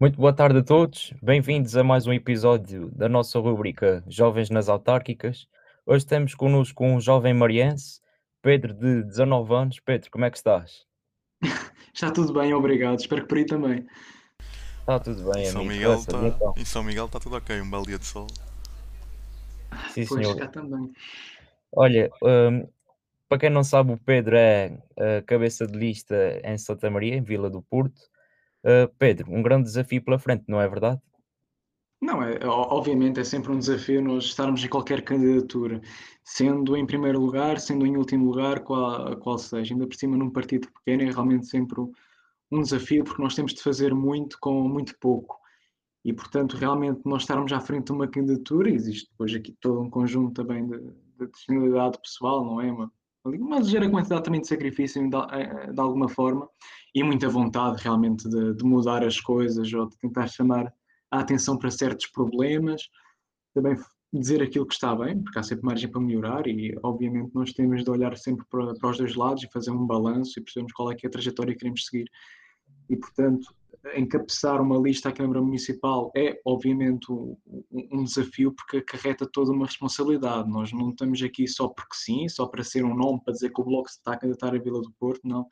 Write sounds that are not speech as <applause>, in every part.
Muito boa tarde a todos, bem-vindos a mais um episódio da nossa rubrica Jovens nas Autárquicas. Hoje temos connosco um jovem mariense, Pedro, de 19 anos. Pedro, como é que estás? <laughs> Está tudo bem, obrigado. Espero que por aí também. Está tudo bem, Em São amigo. Miguel está então. em São Miguel tá tudo ok, um belo dia de sol. Sim, Pois, senhor. cá também. Olha, hum, para quem não sabe, o Pedro é a cabeça de lista em Santa Maria, em Vila do Porto. Uh, Pedro, um grande desafio pela frente, não é verdade? Não, é, é, obviamente é sempre um desafio nós estarmos em qualquer candidatura, sendo em primeiro lugar, sendo em último lugar, qual, qual seja. Ainda por cima, num partido pequeno, é realmente sempre um desafio, porque nós temos de fazer muito com muito pouco. E, portanto, realmente nós estarmos à frente de uma candidatura, existe depois aqui todo um conjunto também de, de disponibilidade pessoal, não é? Uma, uma ligeira quantidade também de sacrifício de, eh, de alguma forma e muita vontade realmente de, de, mudar as coisas ou de tentar chamar a atenção para certos problemas, também dizer aquilo que está bem, porque há sempre margem para melhorar e obviamente nós temos de olhar sempre para, para os dois lados e fazer um balanço e percebermos qual é, que é a trajetória que queremos seguir. E, portanto, encabeçar uma lista à Câmara Municipal é, obviamente, um, um, desafio porque acarreta toda uma responsabilidade. Nós não estamos aqui só porque sim, só para ser um nome, para dizer que o Bloco está a candidatar a Vila do Porto, não.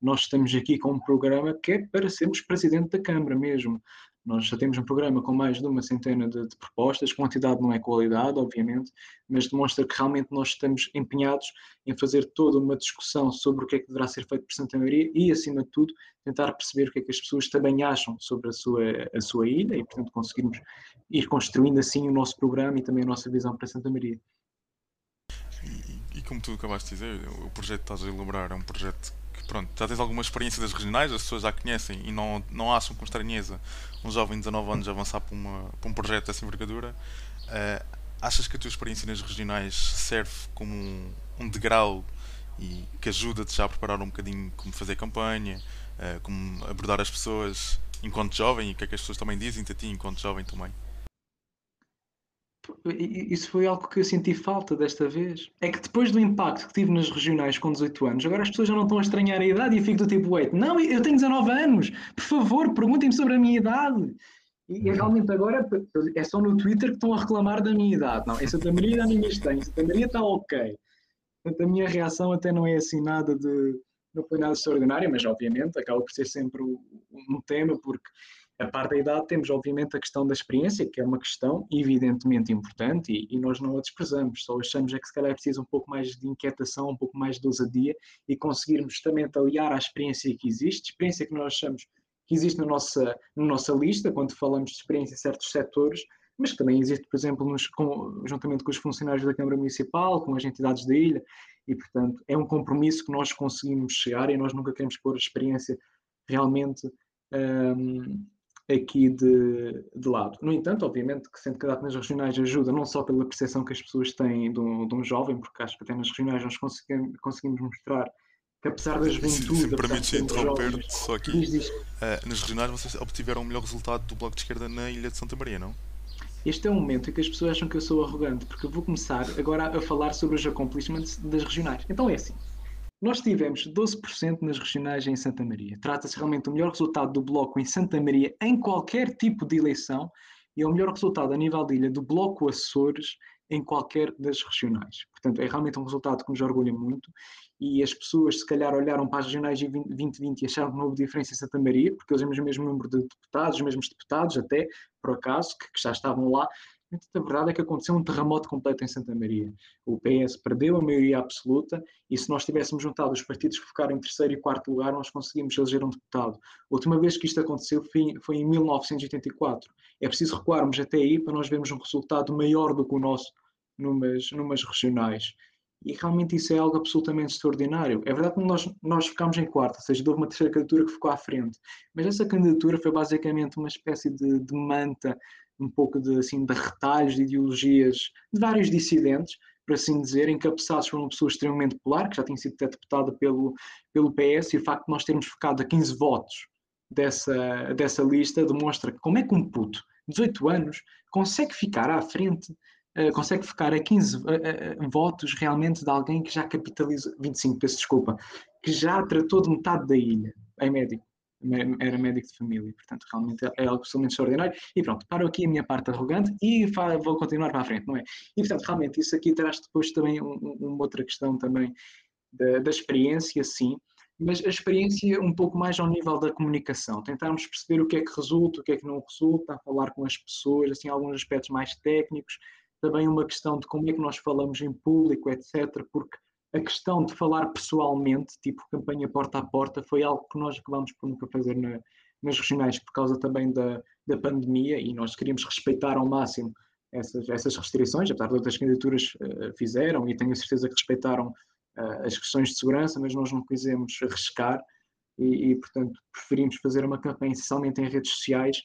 Nós estamos aqui com um programa que é para sermos Presidente da Câmara mesmo. Nós já temos um programa com mais de uma centena de, de, propostas, quantidade não é qualidade, obviamente, mas demonstra que realmente nós estamos empenhados em fazer toda uma discussão sobre o que é que deverá ser feito por Santa Maria e, acima de tudo, tentar perceber o que é que as pessoas também acham sobre a sua, a sua ilha e, portanto, conseguirmos ir construindo assim o nosso programa e também a nossa visão para Santa Maria. E, e como tu acabaste de dizer, o projeto que estás a elaborar é um projeto pronto, já tens alguma experiência das regionais, as pessoas já conhecem e não, não acham com estranheza um jovem de 19 anos avançar para, uma, para um projeto dessa envergadura. Uh, achas que a tua experiência nas regionais serve como um, um degrau e que ajuda-te já a preparar um bocadinho como fazer campanha, uh, como abordar as pessoas enquanto jovem e o que é que as pessoas também dizem a ti enquanto jovem também? Isso foi algo que eu senti falta desta vez. É que depois do impacto que tive nas regionais com 18 anos, agora as pessoas já não estão a estranhar a idade e eu fico do tipo, wait, não, eu tenho 19 anos, por favor, perguntem-me sobre a minha idade. E, realmente agora é só no Twitter que estão a reclamar da minha idade. Não, em Santa Maria já ninguém está, em Santa Maria está ok. Portanto, a minha reação até não é assim nada de. Não foi nada extraordinário, mas obviamente acaba por ser sempre um tema, porque a par da idade, temos obviamente a questão da experiência, que é uma questão evidentemente importante e, e, nós não a desprezamos, só achamos é que se calhar é preciso um pouco mais de inquietação, um pouco mais de ousadia e conseguirmos justamente aliar à experiência que existe, experiência que nós achamos que existe na nossa, na nossa lista, quando falamos de experiência em certos setores, mas que também existe, por exemplo, nos, com, juntamente com os funcionários da Câmara Municipal, com as entidades da ilha, e portanto é um compromisso que nós conseguimos chegar e nós nunca queremos pôr a experiência realmente. Um, aqui de, de lado. No entanto, obviamente que sendo candidato nas regionais ajuda não só pela percepção que as pessoas têm de um, de um jovem, porque acho que até nas regionais nós conseguimos, conseguimos mostrar que apesar da juventude... Se, se permites interromper só aqui, diz. Uh, nas regionais vocês obtiveram o melhor resultado do Bloco de Esquerda na Ilha de Santa Maria, não? Este é um momento em que as pessoas acham que eu sou arrogante, porque eu vou começar agora a falar sobre os accomplishments das regionais. Então é assim, nós tivemos 12% nas regionais em Santa Maria. Trata-se realmente do melhor resultado do Bloco em Santa Maria em qualquer tipo de eleição e é o melhor resultado a nível de ilha do Bloco Açores em qualquer das regionais. Portanto, é realmente um resultado que nos orgulha muito e as pessoas se calhar olharam para as regionais de 2020 e acharam que não houve diferença em Santa Maria, porque eles o mesmo número de deputados, os mesmos deputados até, por acaso, que já estavam lá, a verdade é que aconteceu um terremoto completo em Santa Maria. O PS perdeu a maioria absoluta e se nós tivéssemos juntado os partidos que ficaram em terceiro e quarto lugar, nós conseguimos eleger um deputado. A última vez que isto aconteceu foi, em 1984. É preciso recuarmos até aí para nós vermos um resultado maior do que o nosso numas, numas regionais. E realmente isso é algo absolutamente extraordinário. É verdade que nós, nós ficámos em quarto, ou seja, houve uma terceira candidatura que ficou à frente. Mas essa candidatura foi basicamente uma espécie de, de manta um pouco de, assim, de retalhos de ideologias de vários dissidentes, por assim dizer, encabeçados por uma pessoa extremamente popular, que já tinha sido até deputada pelo, pelo PS, e o facto de nós termos ficado a 15 votos dessa, dessa lista demonstra como é que um puto, 18 anos, consegue ficar à frente, uh, consegue ficar a 15 uh, uh, votos realmente de alguém que já capitaliza, 25, peço desculpa, que já tratou de metade da ilha, em médico. Era médico de família, portanto, realmente é, algo absolutamente extraordinário. E pronto, paro aqui a minha parte arrogante e vou continuar para a frente, não é? E portanto, realmente, isso aqui traz depois também um, uma outra questão também da, da experiência, sim, mas a experiência um pouco mais ao nível da comunicação, tentarmos perceber o que é que resulta, o que é que não resulta, falar com as pessoas, assim, alguns aspectos mais técnicos, também uma questão de como é que nós falamos em público, etc., porque a questão de falar pessoalmente, tipo campanha porta a porta, foi algo que nós acabámos por nunca fazer na, nas regionais por causa também da, da pandemia e nós queríamos respeitar ao máximo essas, essas restrições, apesar de outras candidaturas uh, fizeram e tenho a certeza que respeitaram uh, as questões de segurança, mas nós não quisemos arriscar e, e, portanto, preferimos fazer uma campanha essencialmente em redes sociais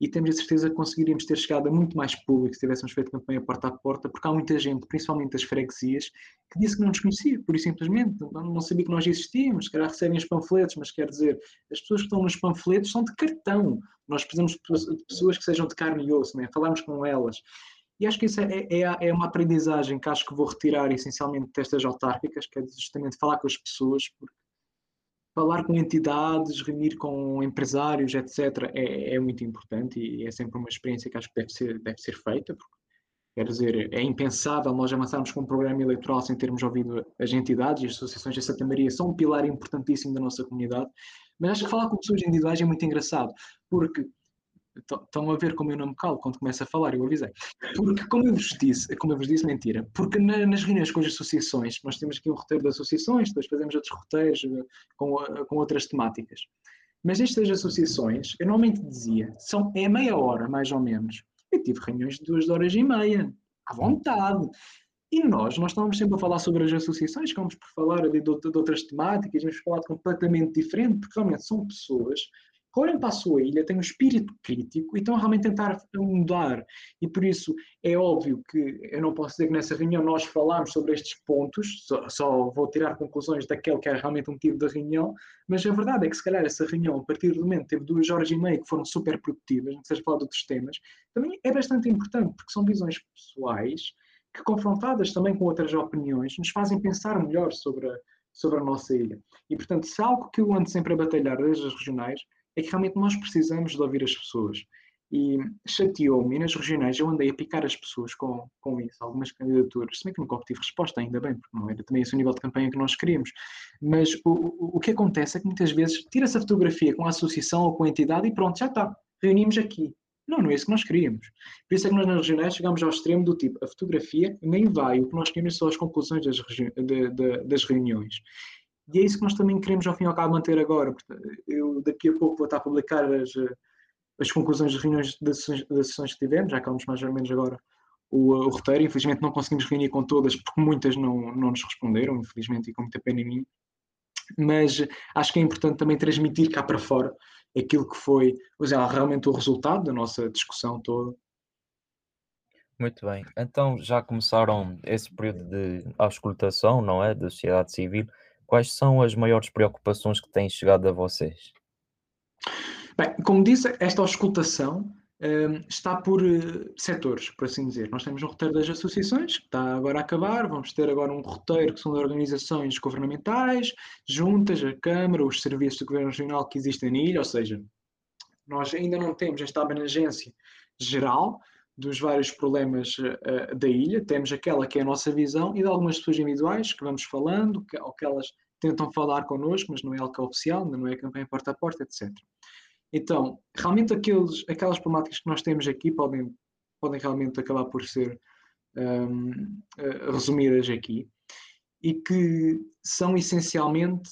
e temos a certeza que conseguiríamos ter chegado a muito mais público se tivéssemos feito campanha porta a porta, porque há muita gente, principalmente das freguesias, que disse que não nos conhecia, por e simplesmente, não sabia que nós existíamos, se calhar recebem os panfletos, mas quer dizer, as pessoas que estão nos panfletos são de cartão, nós precisamos de pessoas que sejam de carne e osso, né? falarmos com elas. E acho que isso é, é, é, uma aprendizagem que acho que vou retirar essencialmente destas autárquicas, que é justamente falar com as pessoas, porque falar com entidades, reunir com empresários, etc., é, é, muito importante e é sempre uma experiência que acho que deve ser, deve ser feita, porque, quer dizer, é impensável nós avançarmos com um programa eleitoral sem termos ouvido as entidades e as associações de Santa Maria são um pilar importantíssimo da nossa comunidade, mas acho que falar com pessoas individuais é muito engraçado, porque Estão a ver como eu não me calo quando começo a falar, eu avisei. Porque, como eu vos disse, como eu vos disse, mentira, porque na, nas reuniões com as associações, nós temos aqui um roteiro de associações, depois fazemos outros roteiros eh, com, eh, com outras temáticas. Mas nestas associações, eu normalmente dizia, são, é meia hora, mais ou menos. Eu tive reuniões de duas horas e meia, à vontade. E nós, nós estávamos sempre a falar sobre as associações, ficámos por falar de, de, de outras temáticas, vamos falar completamente diferente, porque realmente são pessoas olham para a sua ilha, têm um espírito crítico e estão realmente a tentar mudar. E por isso é óbvio que eu não posso dizer que nessa reunião nós falámos sobre estes pontos, só, só vou tirar conclusões daquele que é realmente um motivo da reunião, mas a verdade é que se calhar essa reunião, a partir do momento teve duas horas e meia que foram super produtivas, não seja falar de outros temas, também é bastante importante, porque são visões pessoais que confrontadas também com outras opiniões nos fazem pensar melhor sobre a, sobre a nossa ilha. E, portanto, se algo que eu ando sempre a batalhar desde as regionais é que realmente nós precisamos de ouvir as pessoas. E chateou-me, e nas regionais eu andei a picar as pessoas com, com isso, algumas candidaturas, se bem que nunca obtive resposta, ainda bem, porque não era também esse o nível de campanha que nós queríamos. Mas o, o, que acontece é que muitas vezes tira-se a fotografia com a associação ou com a entidade e pronto, já está, reunimos aqui. Não, não é isso que nós queríamos. Por isso é que nós nas regionais chegamos ao extremo do tipo, a fotografia nem vai, o que nós queremos são as conclusões das, de, de, das reuniões. E é isso que nós também queremos, ao fim e ao cabo, manter agora. Eu daqui a pouco vou estar a publicar as, as conclusões das reuniões das sessões que tivemos, já acabamos mais ou menos agora o, o, roteiro. Infelizmente não conseguimos reunir com todas, porque muitas não, não nos responderam, infelizmente, e com muita pena em mim. Mas acho que é importante também transmitir cá para fora aquilo que foi seja, realmente o resultado da nossa discussão toda. Muito bem. Então já começaram esse período de auscultação, não é? Da sociedade civil. Quais são as maiores preocupações que têm chegado a vocês? Bem, como disse, esta auscultação um, está por uh, setores, por assim dizer. Nós temos um roteiro das associações, que está agora a acabar, vamos ter agora um roteiro que são de organizações governamentais, juntas, a Câmara, os serviços do Governo Regional que existem na ilha, ou seja, nós ainda não temos esta abrangência geral, dos vários problemas uh, da ilha, temos aquela que é a nossa visão e de algumas pessoas individuais que vamos falando, que, ou que elas tentam falar connosco, mas não é algo oficial, não é campanha porta a porta, etc. Então, realmente aqueles, aquelas problemáticas que nós temos aqui podem, podem realmente acabar por ser um, eh, resumidas aqui e que são essencialmente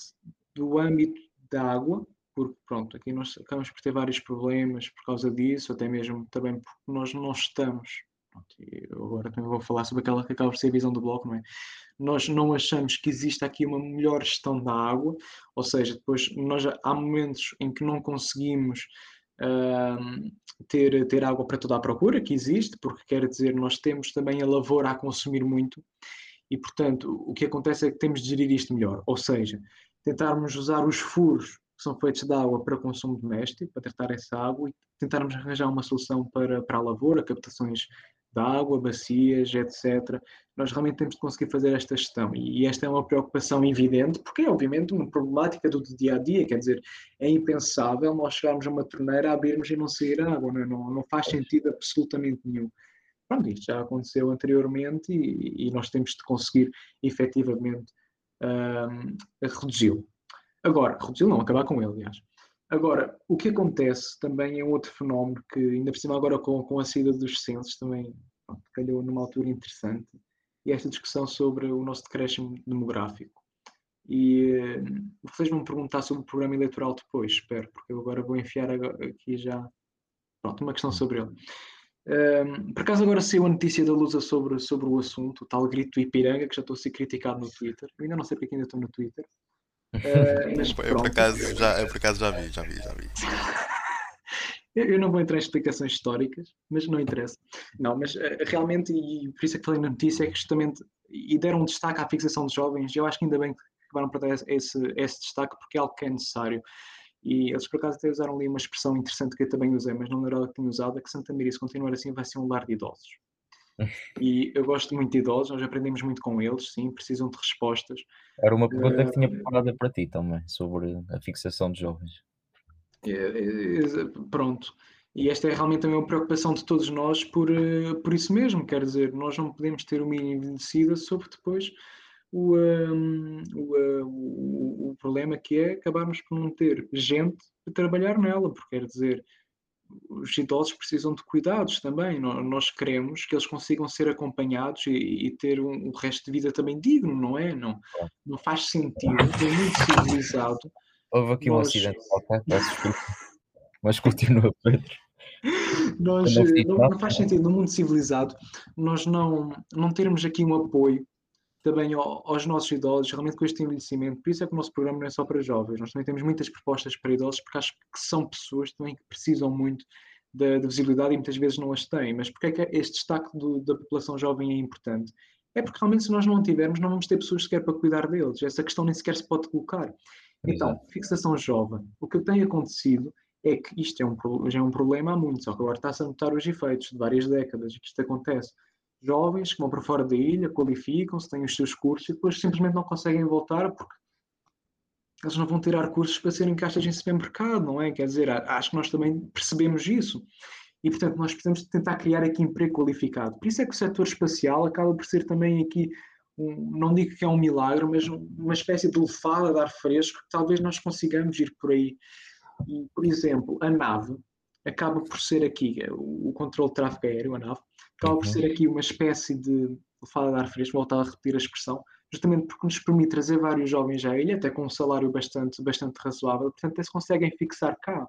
do âmbito da água, porque pronto, aqui nós acabamos por ter vários problemas por causa disso, até mesmo também porque nós não estamos. Pronto, eu agora também vou falar sobre aquela que acaba por ser a visão do bloco, não é? Nós não achamos que exista aqui uma melhor gestão da água, ou seja, depois nós há momentos em que não conseguimos uh, ter, ter água para toda a procura, que existe, porque quer dizer, nós temos também a lavoura a consumir muito, e portanto o que acontece é que temos de gerir isto melhor, ou seja, tentarmos usar os furos que são feitos de água para consumo doméstico, para tratar essa água e tentarmos arranjar uma solução para, para a lavoura, captações de água, bacias, etc. Nós realmente temos de conseguir fazer esta gestão e esta é uma preocupação evidente, porque é obviamente uma problemática do dia a dia, quer dizer, é impensável nós chegarmos a uma torneira, abrirmos e não sair água, não, é? não, não faz sentido absolutamente nenhum. Pronto, isto já aconteceu anteriormente e, e nós temos de conseguir efetivamente um, reduzi-lo. Agora, reduzi-lo não, acabar com ele, aliás. Agora, o que acontece também é um outro fenómeno que, ainda por cima, agora com, com a saída dos censos, também pronto, calhou numa altura interessante, e esta discussão sobre o nosso decréscimo demográfico. E uh, vocês vão me perguntar sobre o programa eleitoral depois, espero, porque eu agora vou enfiar aqui já pronto, uma questão sobre ele. Um, por acaso agora saiu a notícia da Lusa sobre, sobre o assunto, o tal grito Ipiranga, que já estou a ser criticado no Twitter. Eu ainda não sei porque ainda estou no Twitter. Uh, mas eu, por acaso, já, eu por acaso já vi, já vi, já vi. <laughs> eu, não vou entrar em explicações históricas, mas não interessa. Não, mas uh, realmente, e por isso é que falei na notícia, é que justamente, e deram um destaque à fixação de jovens, eu acho que ainda bem que acabaram para dar esse, esse destaque, porque é algo que é necessário. E eles por acaso até usaram ali uma expressão interessante que eu também usei, mas não era ela que tinha usado, é que Santa Maria, se continuar assim, vai ser um lar de idosos. E eu gosto muito de idosos, nós aprendemos muito com eles, sim, precisam de respostas. Era uma pergunta uh, que tinha preparada para ti também, sobre a fixação de jovens. É, é, é, pronto. E esta é realmente também uma preocupação de todos nós por, uh, por isso mesmo, quer dizer, nós não podemos ter uma envelhecida sobre depois o, um, o, o, o, problema que é acabarmos por não ter gente a trabalhar nela, porque quer dizer, os idosos precisam de cuidados também. Nós queremos que eles consigam ser acompanhados e, e ter um, um, resto de vida também digno, não é? Não, não faz sentido, é muito civilizado. Houve aqui nós... um acidente qualquer, mas continua, Pedro. Nós, não, não, faz sentido no mundo civilizado nós não, não termos aqui um apoio também aos nossos idosos, realmente com este envelhecimento. Por isso é que o nosso programa não é só para jovens, nós também temos muitas propostas para idosos, porque acho que são pessoas também que precisam muito da, da visibilidade e muitas vezes não as têm. Mas porque é que este destaque do, da população jovem é importante? É porque realmente se nós não tivermos, não vamos ter pessoas sequer para cuidar deles. Essa questão nem sequer se pode colocar. Então, fixação jovem. O que tem acontecido é que isto é um, já é um problema há muito, só que agora está-se a notar os efeitos de várias décadas que isto acontece jovens que vão para fora da ilha, qualificam-se, têm os seus cursos e depois simplesmente não conseguem voltar porque eles não vão tirar cursos para serem caixas em supermercado, não é? Quer dizer, acho que nós também percebemos isso. E, portanto, nós precisamos tentar criar aqui emprego qualificado. Por isso é que o setor espacial acaba por ser também aqui, um, não digo que é um milagre, mas uma espécie de lefada de ar fresco que talvez nós consigamos ir por aí. E, por exemplo, a nave acaba por ser aqui, o, controle de tráfego aéreo, a nave, acaba por ser aqui uma espécie de fala de ar fresco, voltar a repetir a expressão, justamente porque nos permite trazer vários jovens à ilha, até com um salário bastante, bastante razoável, portanto, eles conseguem fixar cá.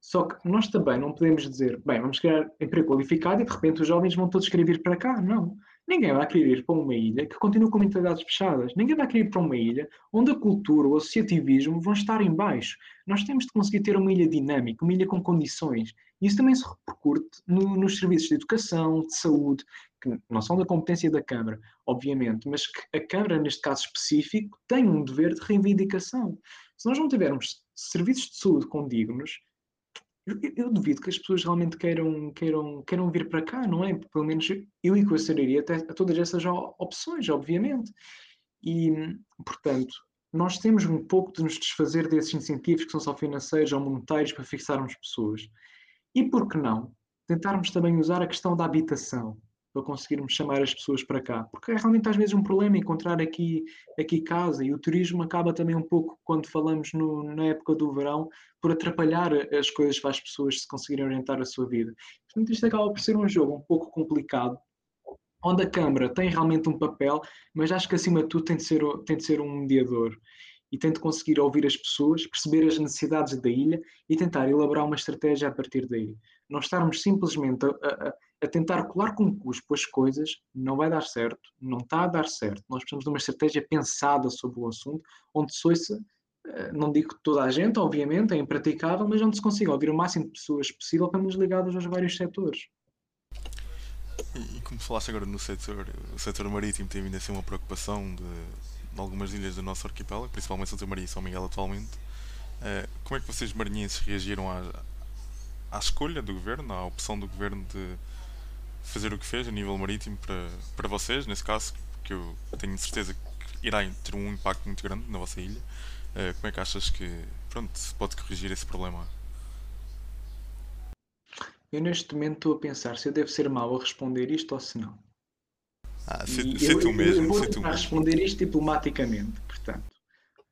Só que nós também não podemos dizer, bem, vamos criar emprego qualificado e de repente os jovens vão todos querer vir para cá. Não. Ninguém vai querer ir para uma ilha que continua com mentalidades fechadas. Ninguém vai querer ir para uma ilha onde a cultura, o associativismo vão estar em baixo. Nós temos de conseguir ter uma ilha dinâmica, uma ilha com condições. Isso também se repercute no, nos serviços de educação, de saúde, que não são da competência da Câmara, obviamente, mas que a Câmara, neste caso específico, tem um dever de reivindicação. Se nós não tivermos serviços de saúde condignos, eu, eu, duvido que as pessoas realmente queiram, queiram, queiram vir para cá, não é? Pelo menos eu equacionaria até a todas essas opções, obviamente. E, portanto, nós temos um pouco de nos desfazer desses incentivos que são só financeiros ou monetários para fixarmos pessoas. E por que não tentarmos também usar a questão da habitação? para conseguirmos chamar as pessoas para cá. Porque é realmente às vezes um problema encontrar aqui, aqui casa e o turismo acaba também um pouco, quando falamos no, na época do verão, por atrapalhar as coisas para as pessoas se conseguirem orientar a sua vida. Portanto, isto acaba por ser um jogo um pouco complicado, onde a Câmara tem realmente um papel, mas acho que acima de tudo tem de ser, tem de ser um mediador e de conseguir ouvir as pessoas, perceber as necessidades da ilha e tentar elaborar uma estratégia a partir daí. Não estarmos simplesmente a, a, a tentar colar com cuspo as coisas não vai dar certo, não está a dar certo. Nós precisamos de uma estratégia pensada sobre o assunto, onde se ouça, eh, não digo toda a gente, obviamente, é impraticável, mas onde se consiga ouvir o máximo de pessoas possível, pelo menos ligadas aos vários setores. E, como falaste agora no setor, o setor marítimo tem vindo a ser uma preocupação de, de algumas ilhas do nosso arquipélago, principalmente Santa Maria e São Miguel atualmente. Uh, como é que vocês marinhenses reagiram à, à escolha do governo, à opção do governo de fazer o que fez a nível marítimo para, para vocês, nesse caso, que eu tenho certeza que irá ter um impacto muito grande na vossa ilha. Uh, como é que achas que pronto, se pode corrigir esse problema? Eu neste momento estou a pensar se eu devo ser mau a responder isto ou se não. Ah, se, se tu mesmo. Eu vou tentar responder isto diplomaticamente, portanto.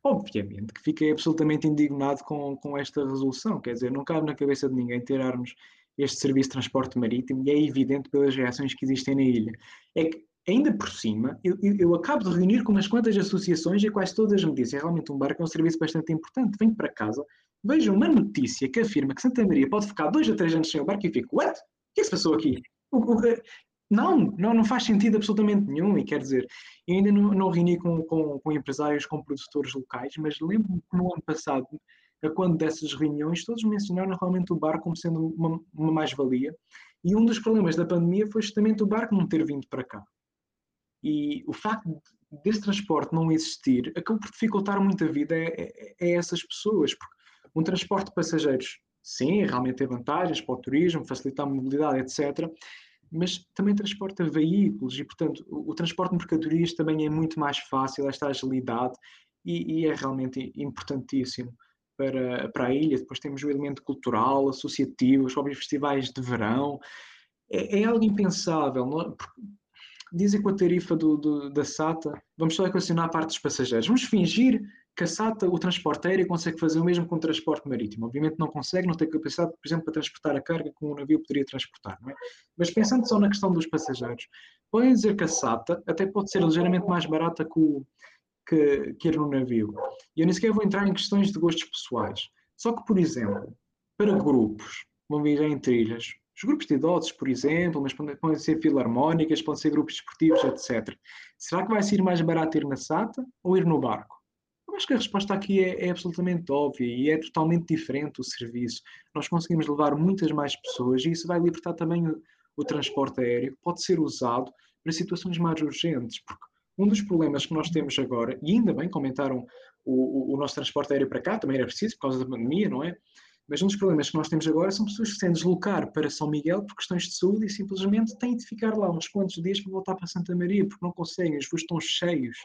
Obviamente que fiquei absolutamente indignado com, com esta resolução, quer dizer, não cabe na cabeça de ninguém tirarmos este serviço de transporte marítimo e é evidente pelas reações que existem na ilha. É que, ainda por cima, eu, eu acabo de reunir com umas quantas associações e quase todas me dizem realmente um barco é um serviço bastante importante. Venho para casa, vejo uma notícia que afirma que Santa Maria pode ficar dois a três anos sem o barco e fico, what? O que é que se passou aqui? Não, não, não faz sentido absolutamente nenhum. E quer dizer, eu ainda não, não reuni com, com, com, empresários, com produtores locais, mas lembro-me que no ano passado, a quando dessas reuniões, todos mencionaram realmente o barco como sendo uma, uma mais-valia. E um dos problemas da pandemia foi justamente o barco não ter vindo para cá. E o facto desse transporte não existir acabou por dificultar muito a vida a, a, a essas pessoas, porque um transporte de passageiros, sim, realmente tem vantagens para o turismo, facilitar a mobilidade, etc mas também transporta veículos e, portanto, o, o transporte de mercadorias também é muito mais fácil, esta agilidade, e, e, é realmente importantíssimo para, para a ilha. Depois temos o elemento cultural, associativo, os próprios festivais de verão. É, é algo impensável. Não? É? Dizem com a tarifa do, do, da SATA, vamos só equacionar a parte dos passageiros. Vamos fingir que a SATA, o transporte aéreo, consegue fazer o mesmo com o transporte marítimo. Obviamente não consegue, não tem capacidade, por exemplo, para transportar a carga como um navio poderia transportar. É? Mas pensando só na questão dos passageiros, podem dizer que a SATA até pode ser ligeiramente mais barata que, o, que, que ir no navio. E eu nem sequer vou entrar em questões de gostos pessoais. Só que, por exemplo, para grupos, vão viajar em trilhas, os grupos de idosos, por exemplo, mas podem ser filarmónicas, podem ser grupos desportivos, etc. Será que vai ser mais barato ir na SATA ou ir no barco? Acho que a resposta aqui é, é, absolutamente óbvia e é totalmente diferente o serviço. Nós conseguimos levar muitas mais pessoas e isso vai libertar também o, o transporte aéreo, que pode ser usado para situações mais urgentes, porque um dos problemas que nós temos agora, e ainda bem comentaram o, o, o nosso transporte aéreo para cá, também era preciso por causa da pandemia, não é? Mas um dos problemas que nós temos agora são pessoas que se têm de deslocar para São Miguel por questões de saúde e simplesmente têm de ficar lá uns quantos dias para voltar para Santa Maria, porque não conseguem, os voos estão cheios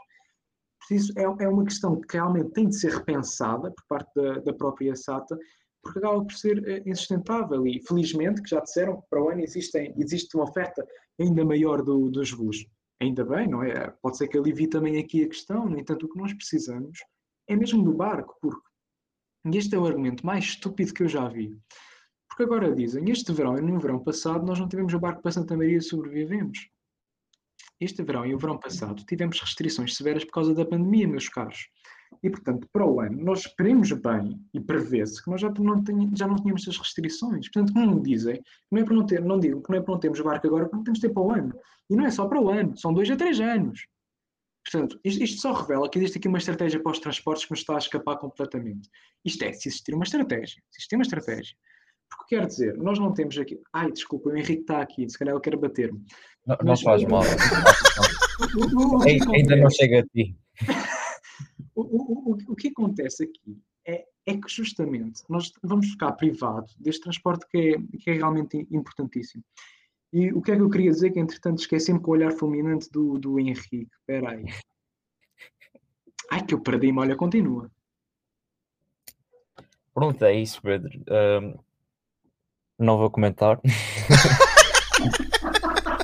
isso é, é uma questão que realmente tem de ser repensada por parte da, da própria SATA, porque acaba por ser eh, insustentável e felizmente, que já disseram, para o ano existem, existe uma oferta ainda maior do, dos voos. Ainda bem, não é? Pode ser que alivie também aqui a questão, no entanto o que nós precisamos é mesmo do barco, porque este é o argumento mais estúpido que eu já vi. Porque agora dizem, este verão e no verão passado nós não tivemos o barco para Santa Maria e sobrevivemos. Este verão e o verão passado tivemos restrições severas por causa da pandemia, meus caros. E, portanto, para o ano, nós esperemos bem e prevê-se que nós já não, tenha, já não tínhamos essas restrições. Portanto, como dizem, não é para não ter, não digo que não é para não termos barco agora, porque não temos tempo para o ano. E não é só para o ano, são dois a três anos. Portanto, isto, isto só revela que existe aqui uma estratégia para os transportes que nos está a escapar completamente. Isto é, se existir uma estratégia, se existir uma estratégia porque quer dizer, nós não temos aqui. Ai, desculpa, o Henrique está aqui, se calhar ele quer bater-me. Não, não faz mal. <laughs> Ainda não chega a ti. <laughs> o, o, o, o que acontece aqui é, é que justamente nós vamos ficar privado deste transporte que é, que é realmente importantíssimo. E o que é que eu queria dizer? Que entretanto esqueci-me com o olhar fulminante do, do Henrique. Espera aí. Ai, que eu perdi-me, olha, continua. Pronto, é isso, Pedro. Um, não vou comentar. <laughs>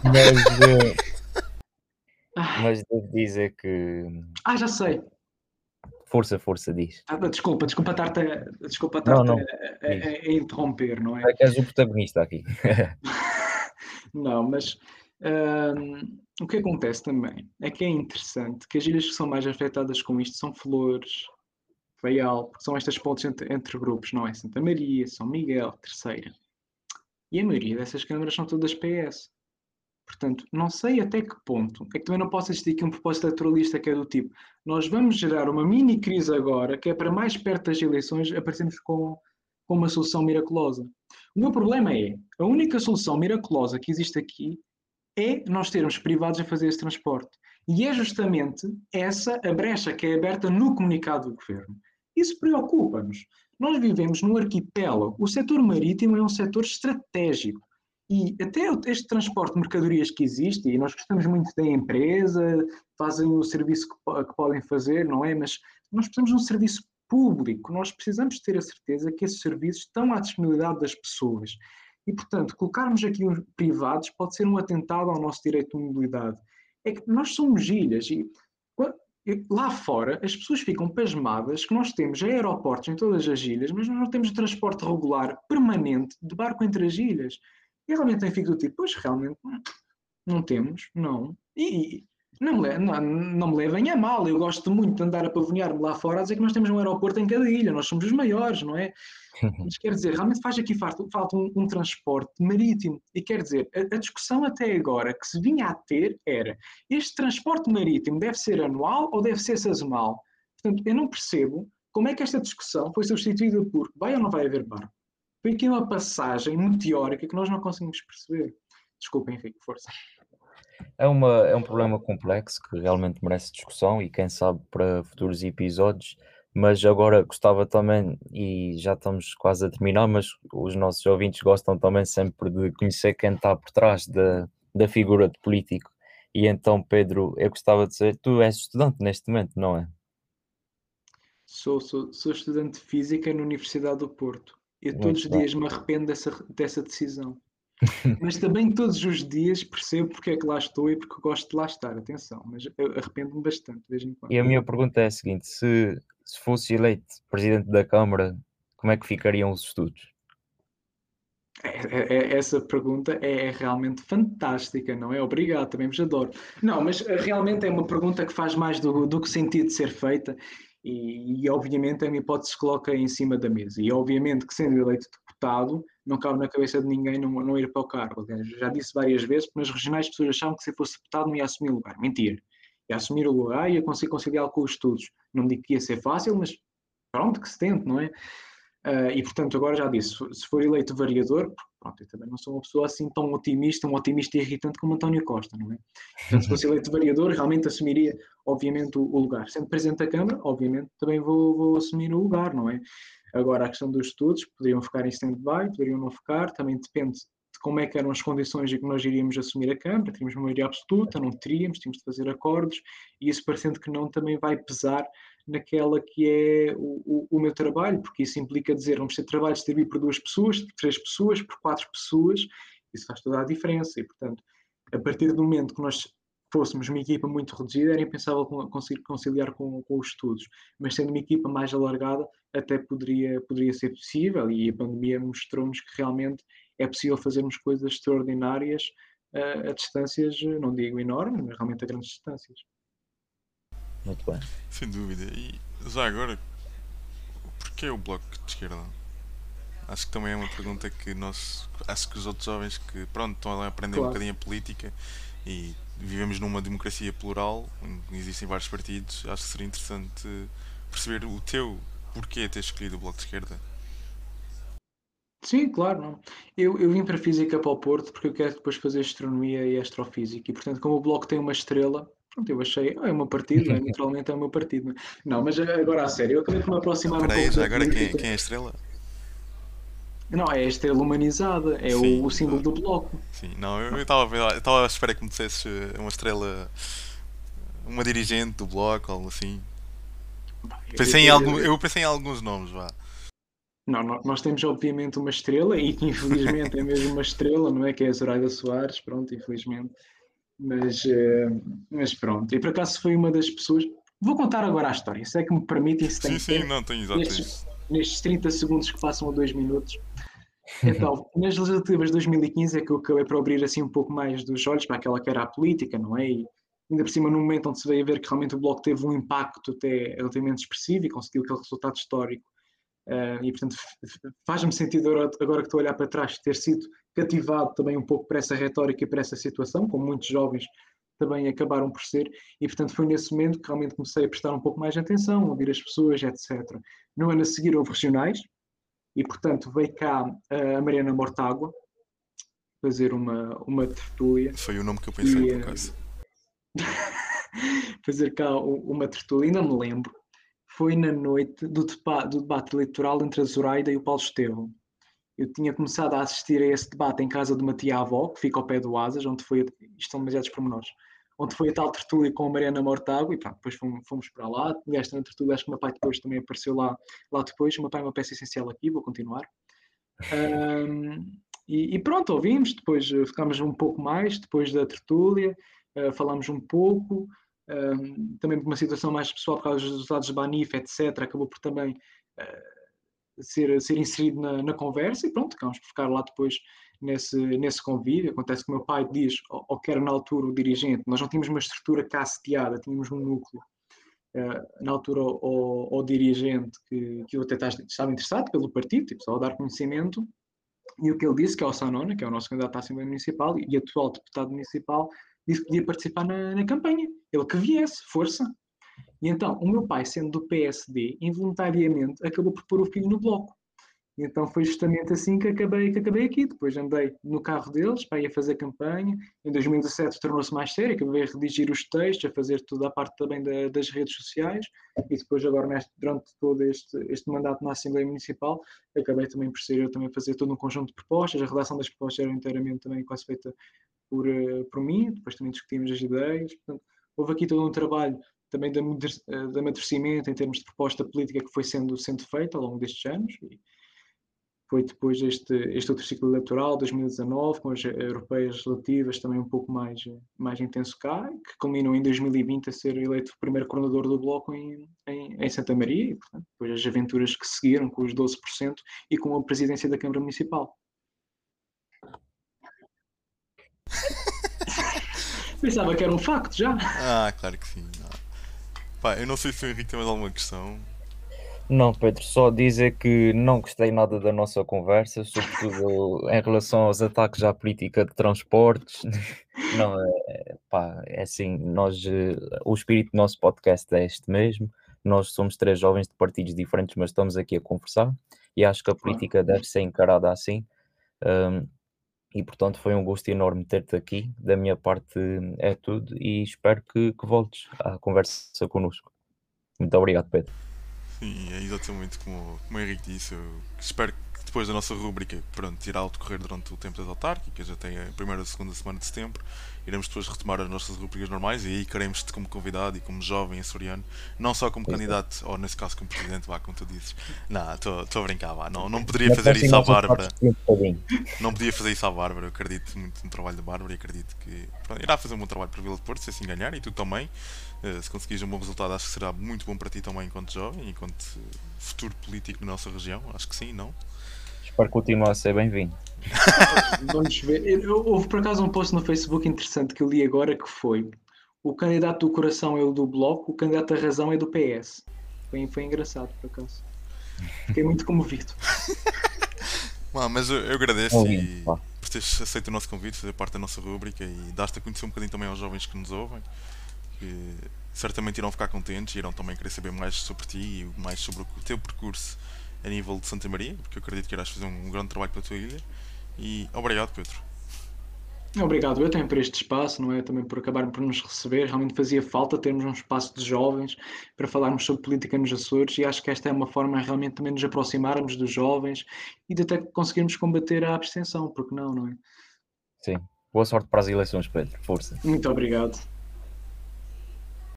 mas, uh, mas devo dizer que. Ah, já sei. Força, força, diz. Ah, desculpa, desculpa estar-te a, desculpa estar a, a, a, interromper, não é? É que és o protagonista aqui. <laughs> não, mas um, o que acontece também é que é interessante que as ilhas que são mais afetadas com isto são Flores, Feial, porque são estas pontes entre, entre grupos, não é? Santa Maria, São Miguel, Terceira. E a maioria dessas câmaras são todas PS. Portanto, não sei até que ponto. É que também não posso existir aqui um propósito eleitoralista que é do tipo: nós vamos gerar uma mini crise agora, que é para mais perto das eleições aparecermos com, com uma solução miraculosa. O meu problema é: a única solução miraculosa que existe aqui é nós termos privados a fazer esse transporte. E é justamente essa a brecha que é aberta no comunicado do governo. Isso preocupa-nos. Nós vivemos num arquipélago. O setor marítimo é um setor estratégico. E até este transporte de mercadorias que existe, e nós gostamos muito da empresa, fazem o serviço que, podem fazer, não é? Mas nós precisamos de um serviço público, nós precisamos ter a certeza que esses serviços estão à disponibilidade das pessoas. E, portanto, colocarmos aqui os privados pode ser um atentado ao nosso direito de mobilidade. É que nós somos ilhas e lá fora as pessoas ficam pasmadas que nós temos aeroportos em todas as ilhas, mas nós não temos transporte regular permanente de barco entre as ilhas. E realmente eu fico do tipo, pois realmente não temos, não. E, não me, não, não me levem a mal, eu gosto muito de andar a pavonear-me lá fora a dizer que nós temos um aeroporto em cada ilha, nós somos os maiores, não é? <laughs> Mas quer dizer, realmente faz aqui falta, falta um, um, transporte marítimo. E quer dizer, a, a, discussão até agora que se vinha a ter era: este transporte marítimo deve ser anual ou deve ser sazonal? Portanto, eu não percebo como é que esta discussão foi substituída por vai ou não vai haver barco. Foi aqui uma passagem meteórica que nós não conseguimos perceber. Desculpem, Henrique, força. É, uma, é um problema complexo que realmente merece discussão e quem sabe para futuros episódios. Mas agora gostava também, e já estamos quase a terminar, mas os nossos ouvintes gostam também sempre de conhecer quem está por trás da, da figura de político. E então, Pedro, eu gostava de dizer, tu és estudante neste momento, não é? Sou, sou, sou estudante de Física na Universidade do Porto. Eu Muito todos os dias me arrependo dessa, dessa decisão. Mas também todos os dias percebo porque é que lá estou e porque gosto de lá estar, atenção, mas arrependo-me bastante de vez em quando. E a minha pergunta é a seguinte: se, se fosse eleito presidente da Câmara, como é que ficariam os estudos? É, é, é, essa pergunta é, é realmente fantástica, não é? Obrigado, também vos adoro. Não, mas realmente é uma pergunta que faz mais do, do que sentido de ser feita e, e, obviamente a minha hipótese se coloca em cima da mesa. E obviamente que sendo eleito deputado, não cabe na cabeça de ninguém não, não ir para o cargo. Já disse várias vezes que nas regionais as pessoas achavam que se fosse deputado não ia assumir o lugar. Mentira. Ia assumir o lugar e ia conseguir conciliar com os estudos. Não digo que ia ser fácil, mas pronto, que se tente, não é? Uh, e portanto, agora já disse, se for eleito vereador, pronto, eu também não sou uma pessoa assim tão otimista, um otimista irritante como António Costa, não é? Portanto, se fosse eleito vereador, realmente assumiria, obviamente, o, lugar. Sendo Presidente da Câmara, obviamente, também vou, vou assumir o lugar, não é? Agora, a questão dos estudos, poderiam ficar em stand-by, poderiam não ficar, também depende de como é que eram as condições em que nós iríamos assumir a Câmara, teríamos maioria absoluta, não teríamos, tínhamos de fazer acordos, e isso parecendo que não também vai pesar naquela que é o, o, o meu trabalho, porque isso implica dizer, vamos ter trabalho distribuído por duas pessoas, por três pessoas, por quatro pessoas, isso faz toda a diferença, e portanto, a partir do momento que nós fôssemos uma equipa muito reduzida, era impensável conseguir conciliar com, com os estudos. Mas sendo uma equipa mais alargada, até poderia, poderia ser possível, e a pandemia mostrou-nos que realmente é possível fazermos coisas extraordinárias uh, a distâncias, não digo enormes, mas realmente a grandes distâncias. Muito bem. Sem dúvida. E já agora, porquê o Bloco de Esquerda? Acho que também é uma pergunta que nós, acho que os outros jovens que, pronto, estão a aprender claro. um bocadinho a política e vivemos numa democracia plural, existem vários partidos, acho que seria interessante perceber o teu porquê ter escolhido o Bloco de Esquerda. Sim, claro, não. Eu, eu vim para a Física para o Porto porque eu quero depois fazer Astronomia e Astrofísica e, portanto, como o Bloco tem uma estrela, pronto, eu achei, ah, é partido, é, <laughs> naturalmente é o meu partido. Não, mas agora a sério, eu acabei de me aproximar um pouco. já agora quem, quem é a estrela? Não, é a estrela humanizada, é Sim, o, o, símbolo do bloco. Sim, não, eu estava a esperar que me dissesse uma estrela, uma dirigente do bloco, algo assim. Pensei em algum, eu pensei em alguns nomes, vá. Não, nós temos obviamente uma estrela e que <laughs> infelizmente é mesmo uma estrela, não é? Que é a Zoraida Soares, pronto, infelizmente. Mas, uh, mas pronto, e por acaso foi uma das pessoas. Vou contar agora a história, se é que me permitem. Se sim, sim, não, tenho exato nestes, nestes 30 segundos que passam a 2 minutos. Então, <laughs> nas legislativas de 2015 é que eu acabei por abrir assim um pouco mais dos olhos para aquela que era a política, não é? E ainda por cima, num momento onde se veio a ver que realmente o Bloco teve um impacto até relativamente expressivo e conseguiu aquele resultado histórico. Uh, e, portanto, faz-me sentido agora, agora, que estou a olhar para trás ter sido cativado também um pouco por essa retórica e por essa situação, como muitos jovens também acabaram por ser, e portanto foi nesse momento que realmente comecei a prestar um pouco mais de atenção, ouvir as pessoas, etc. No ano a seguir houve regionais, e portanto veio cá a Mariana Mortágua fazer uma, uma tertúlia. Foi o nome que eu pensei, e, por acaso. <laughs> fazer cá uma tertúlia, ainda me lembro, foi na noite do, do debate eleitoral entre a Zoraida e o Paulo Estevam. eu tinha começado a assistir a esse debate em casa de uma tia-avó, que fica ao pé do Asas, onde foi, isto são demasiados pormenores, onde foi a tal tertúlia com a Mariana Mortágua, e pá, depois fomos, fomos para lá, esta na tertúlia, acho que o meu pai depois também apareceu lá, lá depois, o meu pai é uma peça essencial aqui, vou continuar. Um, e, e, pronto, ouvimos, depois uh, ficámos um pouco mais, depois da tertúlia, uh, falámos um pouco, também por uma situação mais pessoal, por causa dos resultados da Banif, etc., acabou por também uh, ser, ser inserido na, na, conversa, e pronto, acabamos por ficar lá depois nesse, nesse convívio. Acontece que o meu pai diz, ou, ou que era na altura o dirigente, nós não tínhamos uma estrutura casteada, tínhamos um núcleo. Uh, na altura, o, o, dirigente que, que eu até estava interessado pelo partido, tipo, só a dar conhecimento, e o que ele disse, que é o Sanona, que é o nosso candidato à Assembleia Municipal e atual deputado municipal, disse que podia participar na, na campanha. Ele que viesse, força. E então, o meu pai, sendo do PSD, involuntariamente acabou por pôr o filho no bloco. Então foi justamente assim que acabei, que acabei aqui. Depois andei no carro deles para ir a fazer campanha. Em 2017 tornou-se mais sério, acabei a redigir os textos, a fazer toda a parte também da, das redes sociais. E depois, agora, neste, durante todo este, este mandato na Assembleia Municipal, acabei também por ser eu também fazer todo um conjunto de propostas. A redação das propostas era inteiramente também quase feita por, uh, por mim. Depois também discutimos as ideias. Portanto, houve aqui todo um trabalho também de, de amadurecimento em termos de proposta política que foi sendo, sendo feita ao longo destes anos. E, foi depois este, este outro ciclo eleitoral, 2019, com as europeias relativas também um pouco mais, mais intenso cá, que culminou em 2020 a ser eleito o primeiro coordenador do Bloco em, em, em Santa Maria, e portanto, depois as aventuras que seguiram com os 12% e com a presidência da Câmara Municipal. <laughs> Pensava que era um facto já. Ah, claro que sim. Pá, eu não sei se o Henrique tem mais alguma questão. Não, Pedro, só dizer que não gostei nada da nossa conversa, sobretudo em relação aos ataques à política de transportes. <laughs> Não, é, pá, é assim, nós, eh, o espírito do nosso podcast é este mesmo. Nós somos três jovens de partidos diferentes, mas estamos aqui a conversar e acho que a política deve ser encarada assim. Um, e portanto foi um gosto enorme ter-te aqui. Da minha parte é tudo e espero que, que voltes à conversa connosco. Muito obrigado, Pedro. Sim, é exatamente como, como o Henrique disse. Eu espero que depois da nossa rúbrica, pronto, irá decorrer durante o tempo das autárquicas, até a primeira ou segunda semana de setembro, iremos depois retomar as nossas rubricas normais e aí queremos-te como convidado e como jovem açoriano, não só como candidato, ou nesse caso como presidente, vá, como tu dizes. Não, estou a brincar, vá. Não, não poderia fazer isso à Bárbara. Não podia fazer isso à Bárbara. Eu acredito muito no trabalho da Bárbara e acredito que pronto, irá fazer um bom trabalho para Vila de Porto, se assim ganhar, e tu também. Eh, se conseguires um bom resultado, acho que será muito bom para ti também, enquanto jovem, enquanto futuro político na nossa região. Acho que sim, não? Espero continuar a ser bem-vindo. <laughs> Vamos ver. Houve por acaso um post no Facebook interessante que eu li agora que foi o candidato do coração é o do Bloco, o candidato da razão é do PS. Foi, foi engraçado, por acaso. Fiquei muito comovido. <laughs> mas eu, eu agradeço e, por teres aceito o nosso convite, fazer parte da nossa rúbrica e dar-te a conhecer um bocadinho também aos jovens que nos ouvem que certamente irão ficar contentes e irão também querer saber mais sobre ti e mais sobre o teu percurso a nível de Santa Maria, porque eu acredito que irás fazer um grande trabalho para a tua ilha. E obrigado, Pedro. Obrigado eu também por este espaço, não é? Também por acabarem por nos receber. Realmente fazia falta termos um espaço de jovens para falarmos sobre política nos Açores e acho que esta é uma forma realmente também de nos aproximarmos dos jovens e de até conseguirmos combater a abstenção, porque não, não é? Sim. Boa sorte para as eleições, Pedro. Força. Muito obrigado.